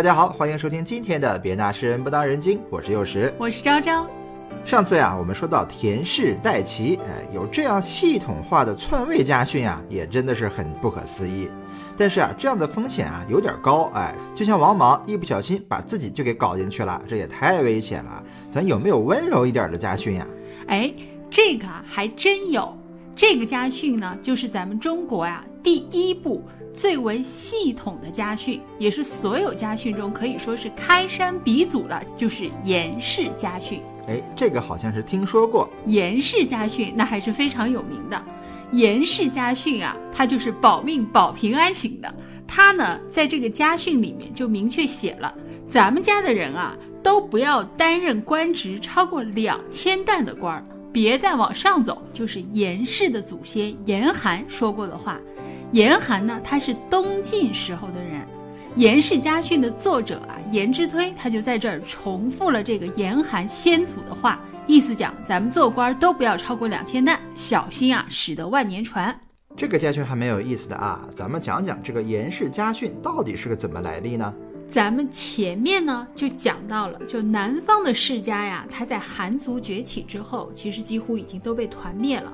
大家好，欢迎收听今天的《别拿诗人不当人精》，我是幼时，我是昭昭。上次呀，我们说到田氏代齐，哎，有这样系统化的篡位家训啊，也真的是很不可思议。但是啊，这样的风险啊有点高，哎，就像王莽一不小心把自己就给搞进去了，这也太危险了。咱有没有温柔一点的家训呀？哎，这个还真有。这个家训呢，就是咱们中国呀第一部最为系统的家训，也是所有家训中可以说是开山鼻祖了，就是严氏家训。哎，这个好像是听说过。严氏家训那还是非常有名的。严氏家训啊，它就是保命保平安型的。它呢，在这个家训里面就明确写了，咱们家的人啊，都不要担任官职超过两千担的官儿。别再往上走，就是严氏的祖先严寒说过的话。严寒呢，他是东晋时候的人。严氏家训的作者啊，严之推，他就在这儿重复了这个严寒先祖的话，意思讲咱们做官都不要超过两千担，小心啊，使得万年船。这个家训还蛮有意思的啊，咱们讲讲这个严氏家训到底是个怎么来历呢？咱们前面呢就讲到了，就南方的世家呀，他在寒族崛起之后，其实几乎已经都被团灭了。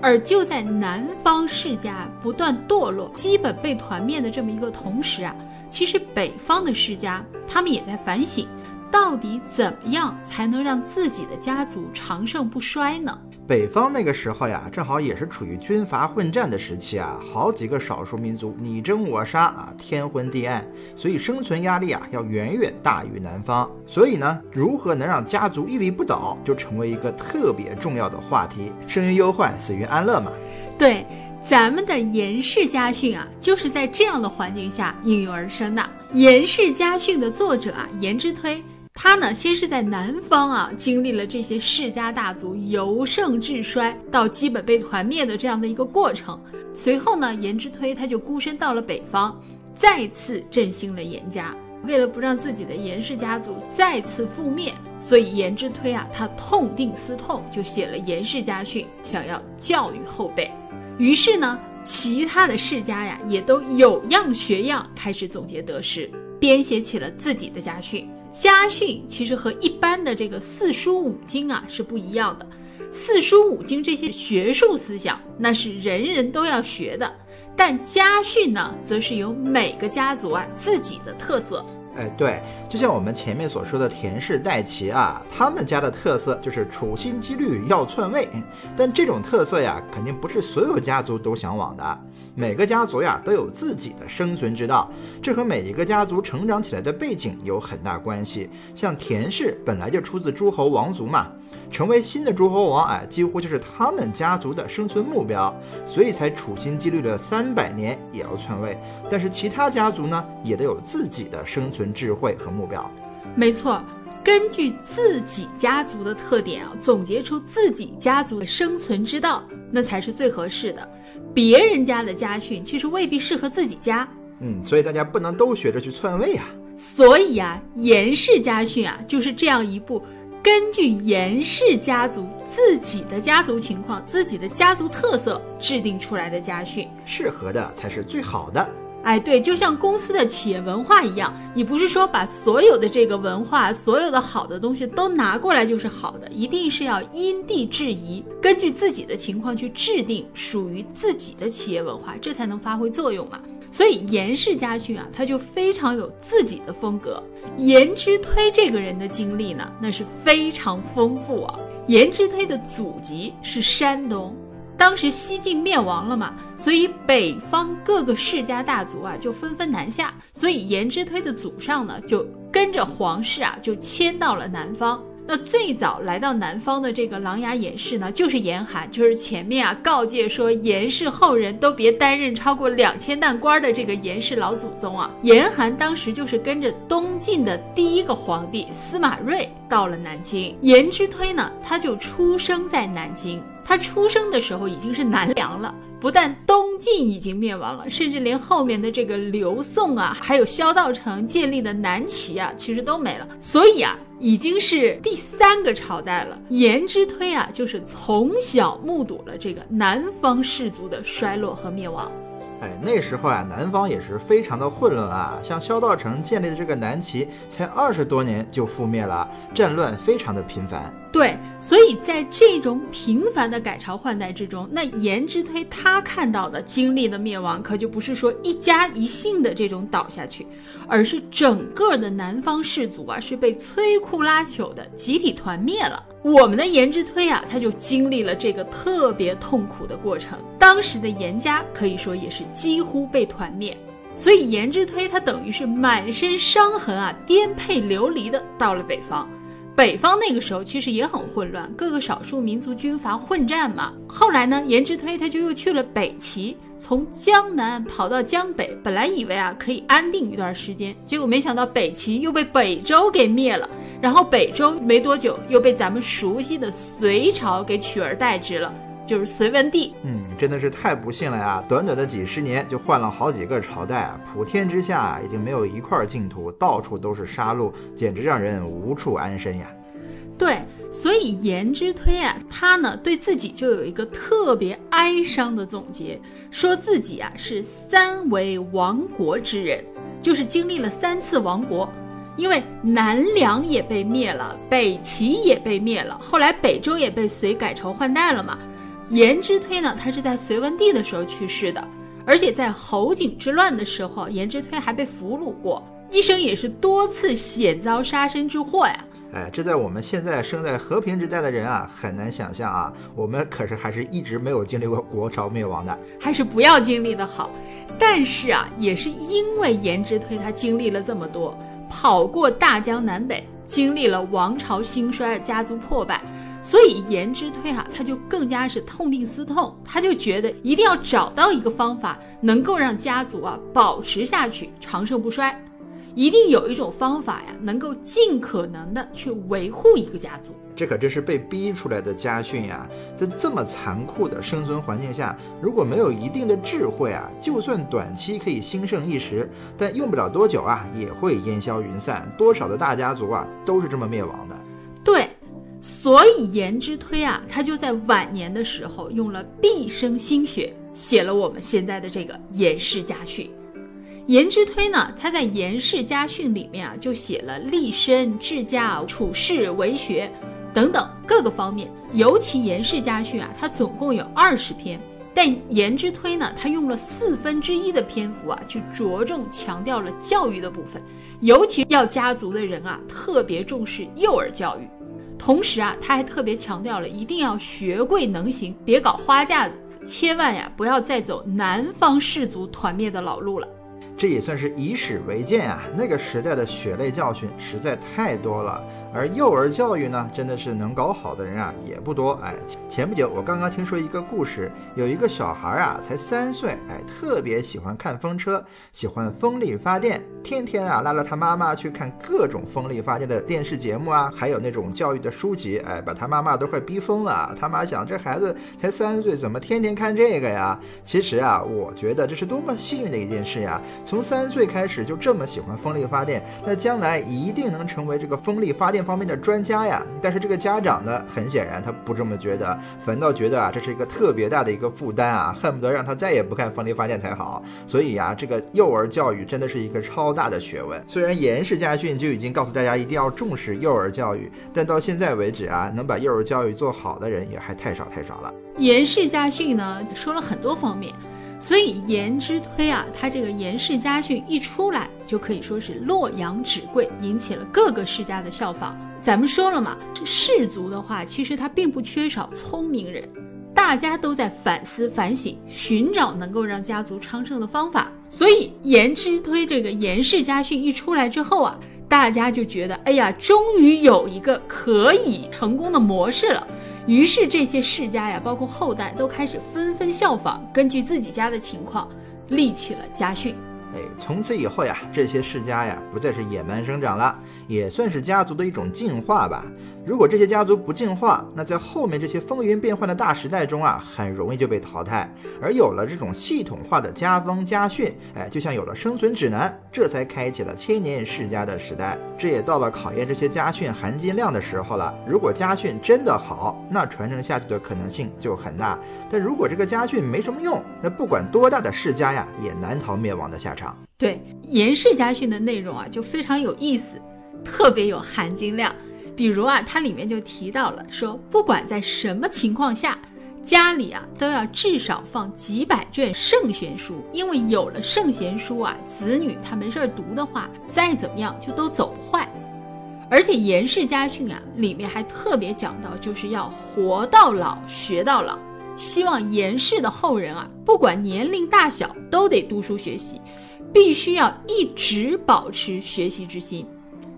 而就在南方世家不断堕落、基本被团灭的这么一个同时啊，其实北方的世家他们也在反省，到底怎么样才能让自己的家族长盛不衰呢？北方那个时候呀，正好也是处于军阀混战的时期啊，好几个少数民族你争我杀啊，天昏地暗，所以生存压力啊要远远大于南方。所以呢，如何能让家族屹立不倒，就成为一个特别重要的话题。生于忧患，死于安乐嘛。对，咱们的严氏家训啊，就是在这样的环境下应运而生的。严氏家训的作者啊，严之推。他呢，先是在南方啊，经历了这些世家大族由盛至衰到基本被团灭的这样的一个过程。随后呢，严之推他就孤身到了北方，再次振兴了严家。为了不让自己的严氏家族再次覆灭，所以严之推啊，他痛定思痛，就写了严氏家训，想要教育后辈。于是呢，其他的世家呀，也都有样学样，开始总结得失，编写起了自己的家训。家训其实和一般的这个四书五经啊是不一样的，四书五经这些学术思想那是人人都要学的，但家训呢，则是有每个家族啊自己的特色。哎，对，就像我们前面所说的田氏代齐啊，他们家的特色就是处心积虑要篡位，但这种特色呀，肯定不是所有家族都向往的。每个家族呀都有自己的生存之道，这和每一个家族成长起来的背景有很大关系。像田氏本来就出自诸侯王族嘛，成为新的诸侯王，哎，几乎就是他们家族的生存目标，所以才处心积虑了三百年也要篡位。但是其他家族呢，也都有自己的生存智慧和目标。没错，根据自己家族的特点啊，总结出自己家族的生存之道，那才是最合适的。别人家的家训其实未必适合自己家，嗯，所以大家不能都学着去篡位啊。所以啊，严氏家训啊，就是这样一部根据严氏家族自己的家族情况、自己的家族特色制定出来的家训，适合的才是最好的。哎，对，就像公司的企业文化一样，你不是说把所有的这个文化、所有的好的东西都拿过来就是好的，一定是要因地制宜，根据自己的情况去制定属于自己的企业文化，这才能发挥作用嘛。所以严氏家训啊，他就非常有自己的风格。严之推这个人的经历呢，那是非常丰富啊。严之推的祖籍是山东。当时西晋灭亡了嘛，所以北方各个世家大族啊就纷纷南下，所以严之推的祖上呢就跟着皇室啊就迁到了南方。那最早来到南方的这个琅琊严氏呢，就是严寒，就是前面啊告诫说严氏后人都别担任超过两千担官的这个严氏老祖宗啊。严寒当时就是跟着东晋的第一个皇帝司马睿到了南京，严之推呢他就出生在南京，他出生的时候已经是南梁了。不但东晋已经灭亡了，甚至连后面的这个刘宋啊，还有萧道成建立的南齐啊，其实都没了。所以啊，已经是第三个朝代了。颜之推啊，就是从小目睹了这个南方氏族的衰落和灭亡。哎，那时候啊，南方也是非常的混乱啊。像萧道成建立的这个南齐，才二十多年就覆灭了，战乱非常的频繁。对，所以在这种频繁的改朝换代之中，那颜之推他看到的、经历的灭亡，可就不是说一家一姓的这种倒下去，而是整个的南方氏族啊，是被摧枯拉朽的集体团灭了。我们的颜之推啊，他就经历了这个特别痛苦的过程。当时的颜家可以说也是几乎被团灭，所以颜之推他等于是满身伤痕啊，颠沛流离的到了北方。北方那个时候其实也很混乱，各个少数民族军阀混战嘛。后来呢，颜之推他就又去了北齐，从江南跑到江北，本来以为啊可以安定一段时间，结果没想到北齐又被北周给灭了，然后北周没多久又被咱们熟悉的隋朝给取而代之了。就是隋文帝，嗯，真的是太不幸了呀！短短的几十年就换了好几个朝代啊，普天之下已经没有一块净土，到处都是杀戮，简直让人无处安身呀。对，所以颜之推啊，他呢对自己就有一个特别哀伤的总结，说自己啊是三为亡国之人，就是经历了三次亡国，因为南梁也被灭了，北齐也被灭了，后来北周也被隋改朝换代了嘛。颜之推呢，他是在隋文帝的时候去世的，而且在侯景之乱的时候，颜之推还被俘虏过，一生也是多次险遭杀身之祸呀。哎，这在我们现在生在和平时代的人啊，很难想象啊。我们可是还是一直没有经历过国朝灭亡的，还是不要经历的好。但是啊，也是因为颜之推他经历了这么多，跑过大江南北，经历了王朝兴衰、家族破败。所以颜之推哈，他就更加是痛定思痛，他就觉得一定要找到一个方法，能够让家族啊保持下去，长盛不衰。一定有一种方法呀，能够尽可能的去维护一个家族。这可真是被逼出来的家训呀！在这么残酷的生存环境下，如果没有一定的智慧啊，就算短期可以兴盛一时，但用不了多久啊，也会烟消云散。多少的大家族啊，都是这么灭亡的。对。所以颜之推啊，他就在晚年的时候用了毕生心血写了我们现在的这个《颜氏家训》。颜之推呢，他在《颜氏家训》里面啊，就写了立身、治家、处世、为学等等各个方面。尤其《颜氏家训》啊，它总共有二十篇，但颜之推呢，他用了四分之一的篇幅啊，去着重强调了教育的部分，尤其要家族的人啊，特别重视幼儿教育。同时啊，他还特别强调了，一定要学贵能行，别搞花架子，千万呀不要再走南方氏族团灭的老路了。这也算是以史为鉴啊，那个时代的血泪教训实在太多了。而幼儿教育呢，真的是能搞好的人啊也不多。哎，前不久我刚刚听说一个故事，有一个小孩啊，才三岁，哎，特别喜欢看风车，喜欢风力发电，天天啊拉着他妈妈去看各种风力发电的电视节目啊，还有那种教育的书籍，哎，把他妈妈都快逼疯了。他妈想，这孩子才三岁，怎么天天看这个呀？其实啊，我觉得这是多么幸运的一件事呀！从三岁开始就这么喜欢风力发电，那将来一定能成为这个风力发电。方面的专家呀，但是这个家长呢，很显然他不这么觉得，反倒觉得啊，这是一个特别大的一个负担啊，恨不得让他再也不看风力发电才好。所以呀，这个幼儿教育真的是一个超大的学问。虽然严氏家训就已经告诉大家一定要重视幼儿教育，但到现在为止啊，能把幼儿教育做好的人也还太少太少了。严氏家训呢，说了很多方面。所以颜之推啊，他这个颜氏家训一出来，就可以说是洛阳纸贵，引起了各个世家的效仿。咱们说了嘛，这氏族的话，其实他并不缺少聪明人，大家都在反思反省，寻找能够让家族昌盛的方法。所以颜之推这个颜氏家训一出来之后啊，大家就觉得，哎呀，终于有一个可以成功的模式了。于是这些世家呀，包括后代，都开始纷纷效仿，根据自己家的情况，立起了家训。哎，从此以后呀，这些世家呀，不再是野蛮生长了，也算是家族的一种进化吧。如果这些家族不进化，那在后面这些风云变幻的大时代中啊，很容易就被淘汰。而有了这种系统化的家风家训，哎，就像有了生存指南，这才开启了千年世家的时代。这也到了考验这些家训含金量的时候了。如果家训真的好，那传承下去的可能性就很大；但如果这个家训没什么用，那不管多大的世家呀，也难逃灭亡的下场。对严氏家训的内容啊，就非常有意思，特别有含金量。比如啊，它里面就提到了说，不管在什么情况下，家里啊都要至少放几百卷圣贤书，因为有了圣贤书啊，子女他没事儿读的话，再怎么样就都走不坏。而且严氏家训啊，里面还特别讲到，就是要活到老学到老，希望严氏的后人啊，不管年龄大小，都得读书学习，必须要一直保持学习之心。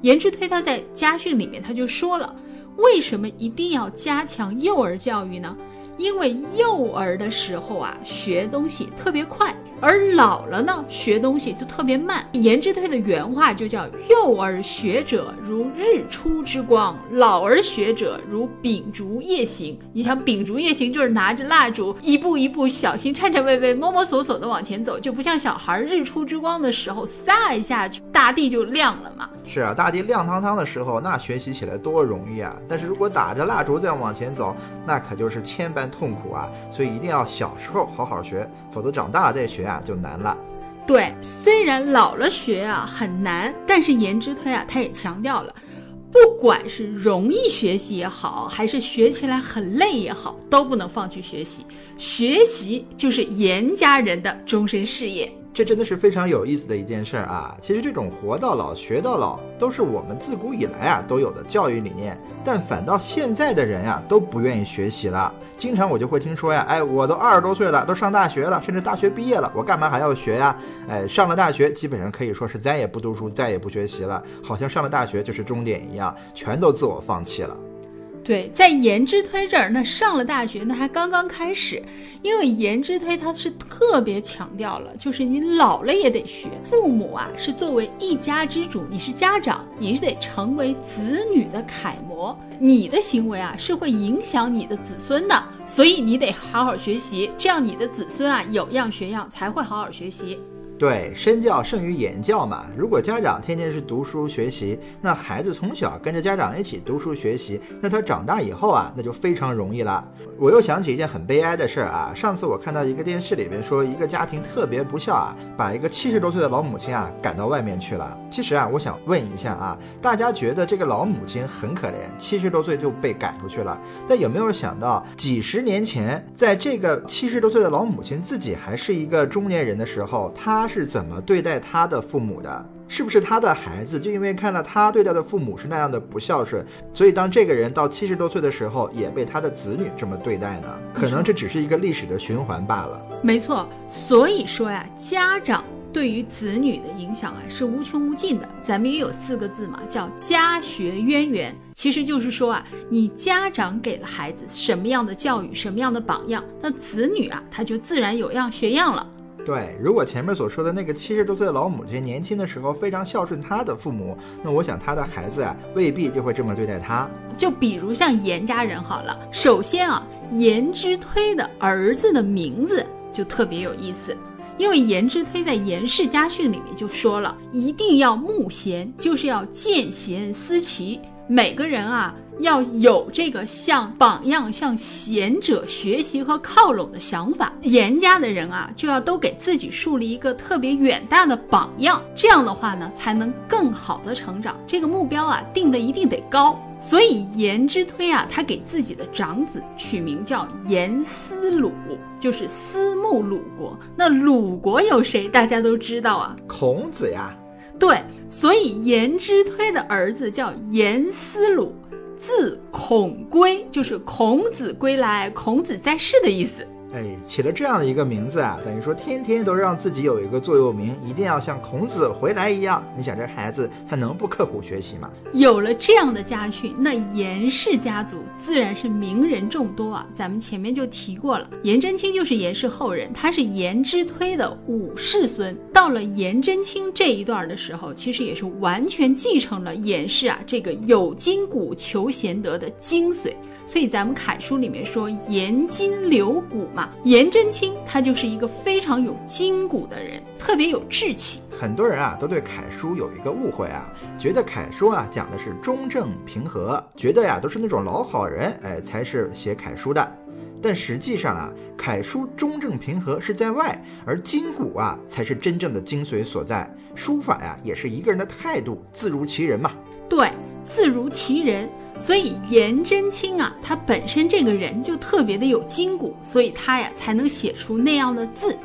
颜之推他在家训里面他就说了，为什么一定要加强幼儿教育呢？因为幼儿的时候啊，学东西特别快。而老了呢，学东西就特别慢。颜之推的原话就叫“幼儿学者如日出之光，老而学者如秉烛夜行”。你想，秉烛夜行就是拿着蜡烛，一步一步小心、颤颤巍巍、摸摸索索的往前走，就不像小孩日出之光的时候，撒一下，大地就亮了嘛。是啊，大地亮堂堂的时候，那学习起来多容易啊！但是如果打着蜡烛再往前走，那可就是千百般痛苦啊！所以一定要小时候好好学，否则长大了再学啊就难了。对，虽然老了学啊很难，但是颜之推啊他也强调了，不管是容易学习也好，还是学起来很累也好，都不能放弃学习。学习就是严家人的终身事业。这真的是非常有意思的一件事儿啊！其实这种活到老学到老，都是我们自古以来啊都有的教育理念，但反倒现在的人呀都不愿意学习了。经常我就会听说呀，哎，我都二十多岁了，都上大学了，甚至大学毕业了，我干嘛还要学呀？哎，上了大学基本上可以说是再也不读书，再也不学习了，好像上了大学就是终点一样，全都自我放弃了。对，在颜之推这儿，那上了大学，那还刚刚开始。因为颜之推他是特别强调了，就是你老了也得学。父母啊，是作为一家之主，你是家长，你是得成为子女的楷模。你的行为啊，是会影响你的子孙的，所以你得好好学习，这样你的子孙啊有样学样，才会好好学习。对，身教胜于言教嘛。如果家长天天是读书学习，那孩子从小跟着家长一起读书学习，那他长大以后啊，那就非常容易了。我又想起一件很悲哀的事儿啊。上次我看到一个电视里边说，一个家庭特别不孝啊，把一个七十多岁的老母亲啊赶到外面去了。其实啊，我想问一下啊，大家觉得这个老母亲很可怜，七十多岁就被赶出去了。但有没有想到，几十年前，在这个七十多岁的老母亲自己还是一个中年人的时候，她。他是怎么对待他的父母的？是不是他的孩子就因为看到他对待的父母是那样的不孝顺，所以当这个人到七十多岁的时候，也被他的子女这么对待呢？可能这只是一个历史的循环罢了。没错，所以说呀，家长对于子女的影响啊是无穷无尽的。咱们也有四个字嘛，叫家学渊源，其实就是说啊，你家长给了孩子什么样的教育，什么样的榜样，那子女啊他就自然有样学样了。对，如果前面所说的那个七十多岁的老母亲年轻的时候非常孝顺她的父母，那我想她的孩子啊未必就会这么对待她。就比如像严家人好了，首先啊，严之推的儿子的名字就特别有意思，因为严之推在《严氏家训》里面就说了，一定要慕贤，就是要见贤思齐。每个人啊，要有这个向榜样、向贤者学习和靠拢的想法。严家的人啊，就要都给自己树立一个特别远大的榜样。这样的话呢，才能更好的成长。这个目标啊，定的一定得高。所以颜之推啊，他给自己的长子取名叫颜思鲁，就是思慕鲁国。那鲁国有谁？大家都知道啊，孔子呀。对，所以颜之推的儿子叫颜思鲁，字孔归，就是孔子归来、孔子在世的意思。哎，起了这样的一个名字啊，等于说天天都让自己有一个座右铭，一定要像孔子回来一样。你想这孩子他能不刻苦学习吗？有了这样的家训，那颜氏家族自然是名人众多啊。咱们前面就提过了，颜真卿就是颜氏后人，他是颜之推的五世孙。到了颜真卿这一段的时候，其实也是完全继承了颜氏啊这个有筋骨求贤德的精髓。所以咱们楷书里面说颜筋流骨嘛，颜真卿他就是一个非常有筋骨的人，特别有志气。很多人啊都对楷书有一个误会啊，觉得楷书啊讲的是中正平和，觉得呀都是那种老好人，哎才是写楷书的。但实际上啊，楷书中正平和是在外，而筋骨啊才是真正的精髓所在。书法呀也是一个人的态度，自如其人嘛。对，字如其人。所以颜真卿啊，他本身这个人就特别的有筋骨，所以他呀才能写出那样的字。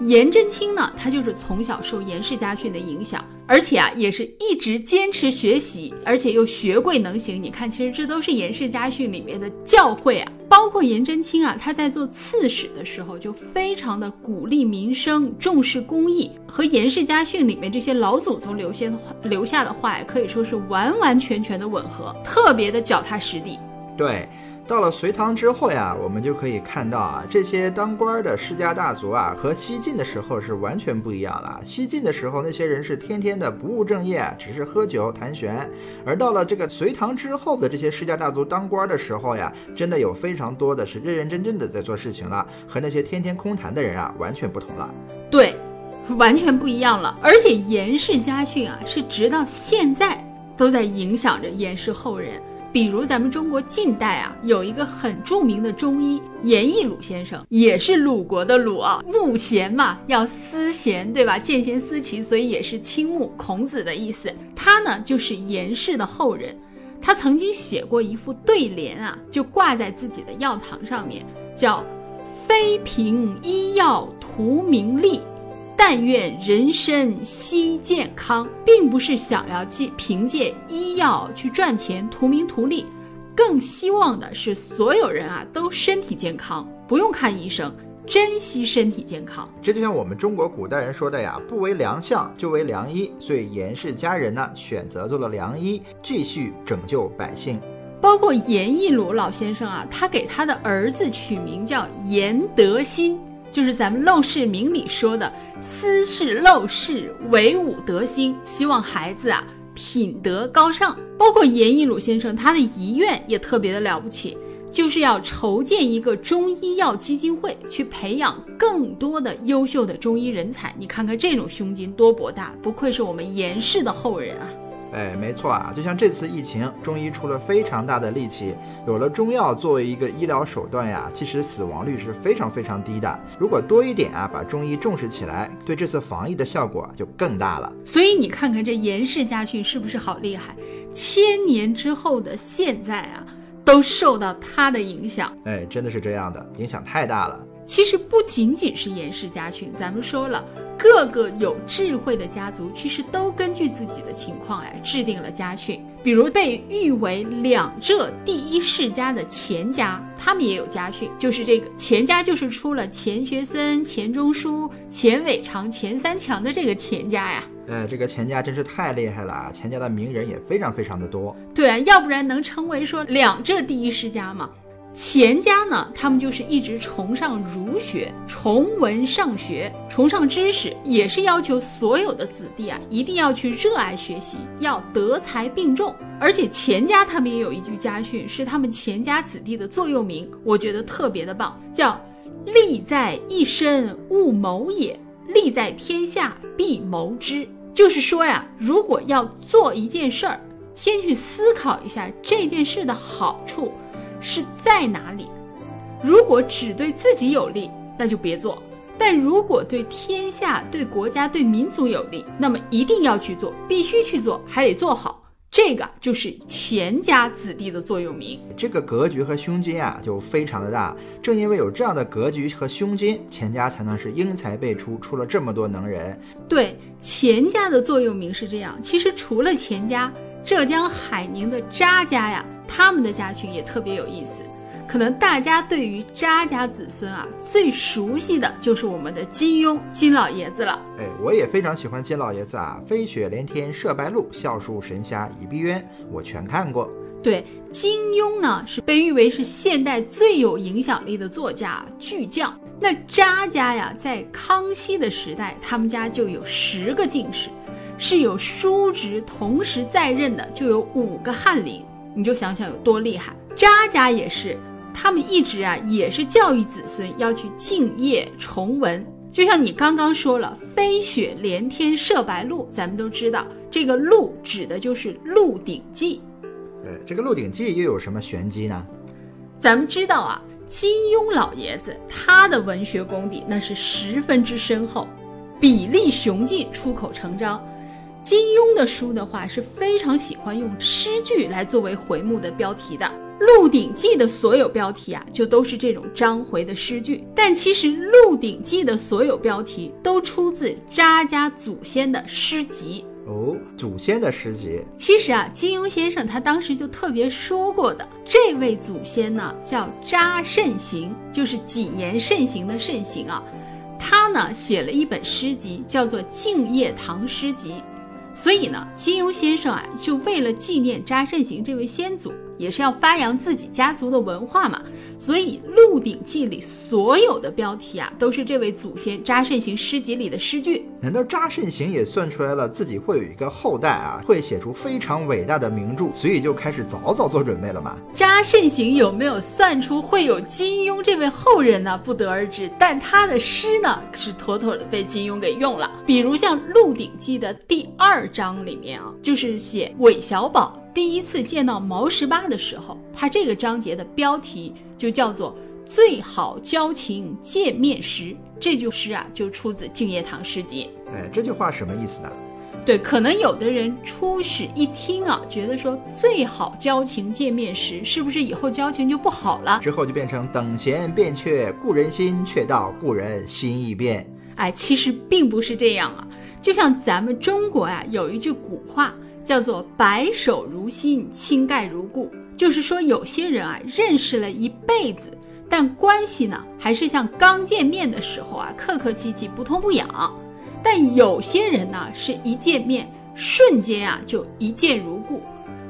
颜真卿呢，他就是从小受颜氏家训的影响，而且啊也是一直坚持学习，而且又学贵能行。你看，其实这都是颜氏家训里面的教诲啊。包括颜真卿啊，他在做刺史的时候就非常的鼓励民生，重视公益，和颜氏家训里面这些老祖宗留下的话留下的话呀，可以说是完完全全的吻合，特别的脚踏实地。对。到了隋唐之后呀，我们就可以看到啊，这些当官的世家大族啊，和西晋的时候是完全不一样了。西晋的时候，那些人是天天的不务正业，只是喝酒谈玄；而到了这个隋唐之后的这些世家大族当官的时候呀，真的有非常多的是认认真真的在做事情了，和那些天天空谈的人啊，完全不同了。对，完全不一样了。而且颜氏家训啊，是直到现在都在影响着颜氏后人。比如咱们中国近代啊，有一个很著名的中医严义鲁先生，也是鲁国的鲁啊，慕贤嘛，要思贤，对吧？见贤思齐，所以也是倾慕孔子的意思。他呢，就是颜氏的后人，他曾经写过一副对联啊，就挂在自己的药堂上面，叫“非凭医药图名利”。但愿人身惜健康，并不是想要借凭借医药去赚钱、图名图利，更希望的是所有人啊都身体健康，不用看医生，珍惜身体健康。这就像我们中国古代人说的呀，“不为良相，就为良医”。所以严氏家人呢，选择做了良医，继续拯救百姓。包括严义鲁老先生啊，他给他的儿子取名叫严德新。就是咱们《陋室铭》里说的“斯是陋室，惟吾德馨”，希望孩子啊品德高尚。包括严义鲁先生，他的遗愿也特别的了不起，就是要筹建一个中医药基金会，去培养更多的优秀的中医人才。你看看这种胸襟多博大，不愧是我们严氏的后人啊！哎，没错啊，就像这次疫情，中医出了非常大的力气，有了中药作为一个医疗手段呀，其实死亡率是非常非常低的。如果多一点啊，把中医重视起来，对这次防疫的效果就更大了。所以你看看这严氏家训是不是好厉害？千年之后的现在啊，都受到他的影响。哎，真的是这样的，影响太大了。其实不仅仅是严氏家训，咱们说了。各个有智慧的家族，其实都根据自己的情况哎，制定了家训。比如被誉为两浙第一世家的钱家，他们也有家训，就是这个钱家就是出了钱学森、钱钟书、钱伟长、钱三强的这个钱家呀。呃，这个钱家真是太厉害了啊，钱家的名人也非常非常的多。对啊，要不然能称为说两浙第一世家吗？钱家呢，他们就是一直崇尚儒学，崇文尚学，崇尚知识，也是要求所有的子弟啊，一定要去热爱学习，要德才并重。而且钱家他们也有一句家训，是他们钱家子弟的座右铭，我觉得特别的棒，叫“利在一身勿谋也，利在天下必谋之”。就是说呀，如果要做一件事儿，先去思考一下这件事的好处。是在哪里？如果只对自己有利，那就别做；但如果对天下、对国家、对民族有利，那么一定要去做，必须去做，还得做好。这个就是钱家子弟的座右铭。这个格局和胸襟啊，就非常的大。正因为有这样的格局和胸襟，钱家才能是英才辈出，出了这么多能人。对，钱家的座右铭是这样。其实除了钱家，浙江海宁的查家呀。他们的家训也特别有意思，可能大家对于扎家子孙啊最熟悉的就是我们的金庸金老爷子了。哎，我也非常喜欢金老爷子啊，飞雪连天射白鹿，笑书神侠倚碧鸳，我全看过。对，金庸呢是被誉为是现代最有影响力的作家巨匠。那扎家呀，在康熙的时代，他们家就有十个进士，是有叔侄同时在任的，就有五个翰林。你就想想有多厉害。渣家也是，他们一直啊也是教育子孙要去敬业崇文。就像你刚刚说了，飞雪连天射白鹿，咱们都知道这个鹿指的就是《鹿鼎记》。对，这个《鹿鼎记》又有什么玄机呢？咱们知道啊，金庸老爷子他的文学功底那是十分之深厚，笔力雄劲，出口成章。金庸的书的话是非常喜欢用诗句来作为回目的标题的，《鹿鼎记》的所有标题啊，就都是这种章回的诗句。但其实，《鹿鼎记》的所有标题都出自扎家祖先的诗集。哦，祖先的诗集。其实啊，金庸先生他当时就特别说过的，这位祖先呢叫扎慎行，就是谨言慎行的慎行啊。他呢写了一本诗集，叫做《敬业堂诗集》。所以呢，金庸先生啊，就为了纪念查慎行这位先祖，也是要发扬自己家族的文化嘛。所以《鹿鼎记》里所有的标题啊，都是这位祖先扎慎行诗集里的诗句。难道扎慎行也算出来了自己会有一个后代啊，会写出非常伟大的名著，所以就开始早早做准备了吗？扎慎行有没有算出会有金庸这位后人呢？不得而知。但他的诗呢，是妥妥的被金庸给用了。比如像《鹿鼎记》的第二章里面啊，就是写韦小宝第一次见到毛十八的时候，他这个章节的标题。就叫做最好交情见面时，这句诗啊就出自静夜堂诗集。哎，这句话什么意思呢？对，可能有的人初始一听啊，觉得说最好交情见面时，是不是以后交情就不好了？之后就变成等闲变却故人心，却道故人心易变。哎，其实并不是这样啊。就像咱们中国呀，有一句古话叫做“白首如新，倾盖如故”。就是说，有些人啊，认识了一辈子，但关系呢，还是像刚见面的时候啊，客客气气，不痛不痒。但有些人呢，是一见面，瞬间啊，就一见如。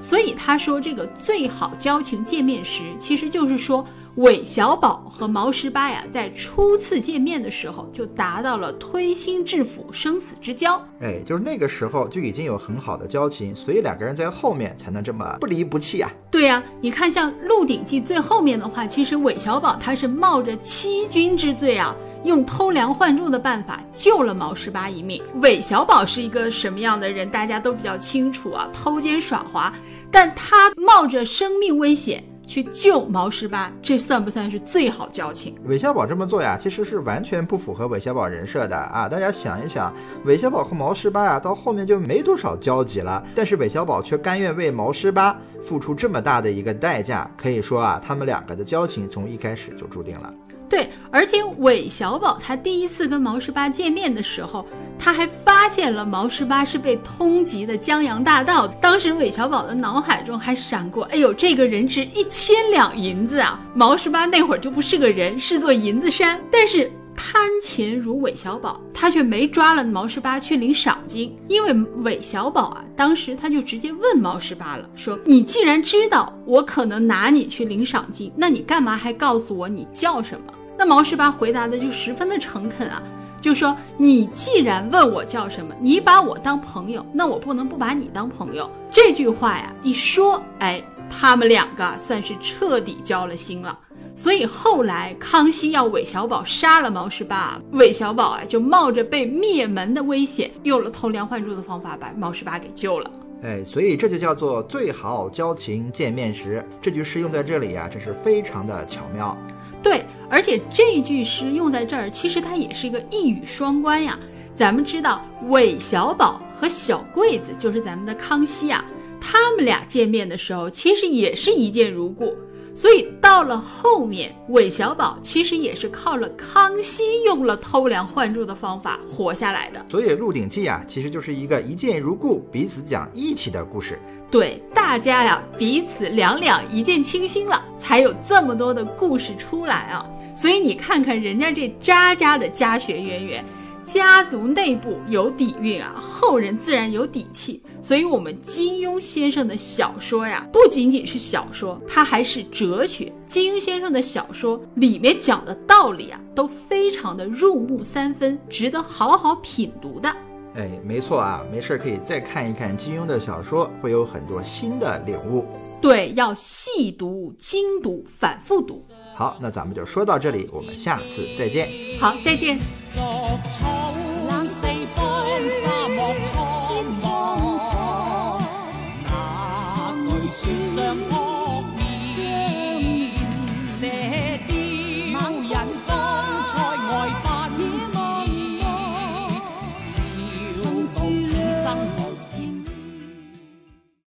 所以他说，这个最好交情见面时，其实就是说。韦小宝和毛十八呀，在初次见面的时候就达到了推心置腹、生死之交。哎，就是那个时候就已经有很好的交情，所以两个人在后面才能这么不离不弃啊。对呀，你看像《鹿鼎记》最后面的话，其实韦小宝他是冒着欺君之罪啊，用偷梁换柱的办法救了毛十八一命。韦小宝是一个什么样的人，大家都比较清楚啊，偷奸耍滑，但他冒着生命危险。去救毛十八，这算不算是最好交情？韦小宝这么做呀，其实是完全不符合韦小宝人设的啊！大家想一想，韦小宝和毛十八呀，到后面就没多少交集了，但是韦小宝却甘愿为毛十八付出这么大的一个代价，可以说啊，他们两个的交情从一开始就注定了。对，而且韦小宝他第一次跟毛十八见面的时候，他还发现了毛十八是被通缉的江洋大盗。当时韦小宝的脑海中还闪过，哎呦，这个人值一千两银子啊！毛十八那会儿就不是个人，是座银子山。但是贪钱如韦小宝，他却没抓了毛十八去领赏金，因为韦小宝啊，当时他就直接问毛十八了，说：“你既然知道我可能拿你去领赏金，那你干嘛还告诉我你叫什么？”那毛十八回答的就十分的诚恳啊，就说你既然问我叫什么，你把我当朋友，那我不能不把你当朋友。这句话呀一说，哎，他们两个算是彻底交了心了。所以后来康熙要韦小宝杀了毛十八，韦小宝啊就冒着被灭门的危险，用了偷梁换柱的方法把毛十八给救了。哎，所以这就叫做最好交情见面时。这句诗用在这里呀，真是非常的巧妙。对，而且这句诗用在这儿，其实它也是一个一语双关呀。咱们知道韦小宝和小桂子，就是咱们的康熙啊，他们俩见面的时候，其实也是一见如故。所以到了后面，韦小宝其实也是靠了康熙用了偷梁换柱的方法活下来的。所以《鹿鼎记》啊，其实就是一个一见如故、彼此讲义气的故事。对大家呀，彼此两两一见倾心了，才有这么多的故事出来啊。所以你看看人家这渣家的家学渊源。家族内部有底蕴啊，后人自然有底气。所以，我们金庸先生的小说呀，不仅仅是小说，它还是哲学。金庸先生的小说里面讲的道理啊，都非常的入木三分，值得好好品读的。哎，没错啊，没事可以再看一看金庸的小说，会有很多新的领悟。对，要细读、精读、反复读。好，那咱们就说到这里，我们下次再见。好，再见。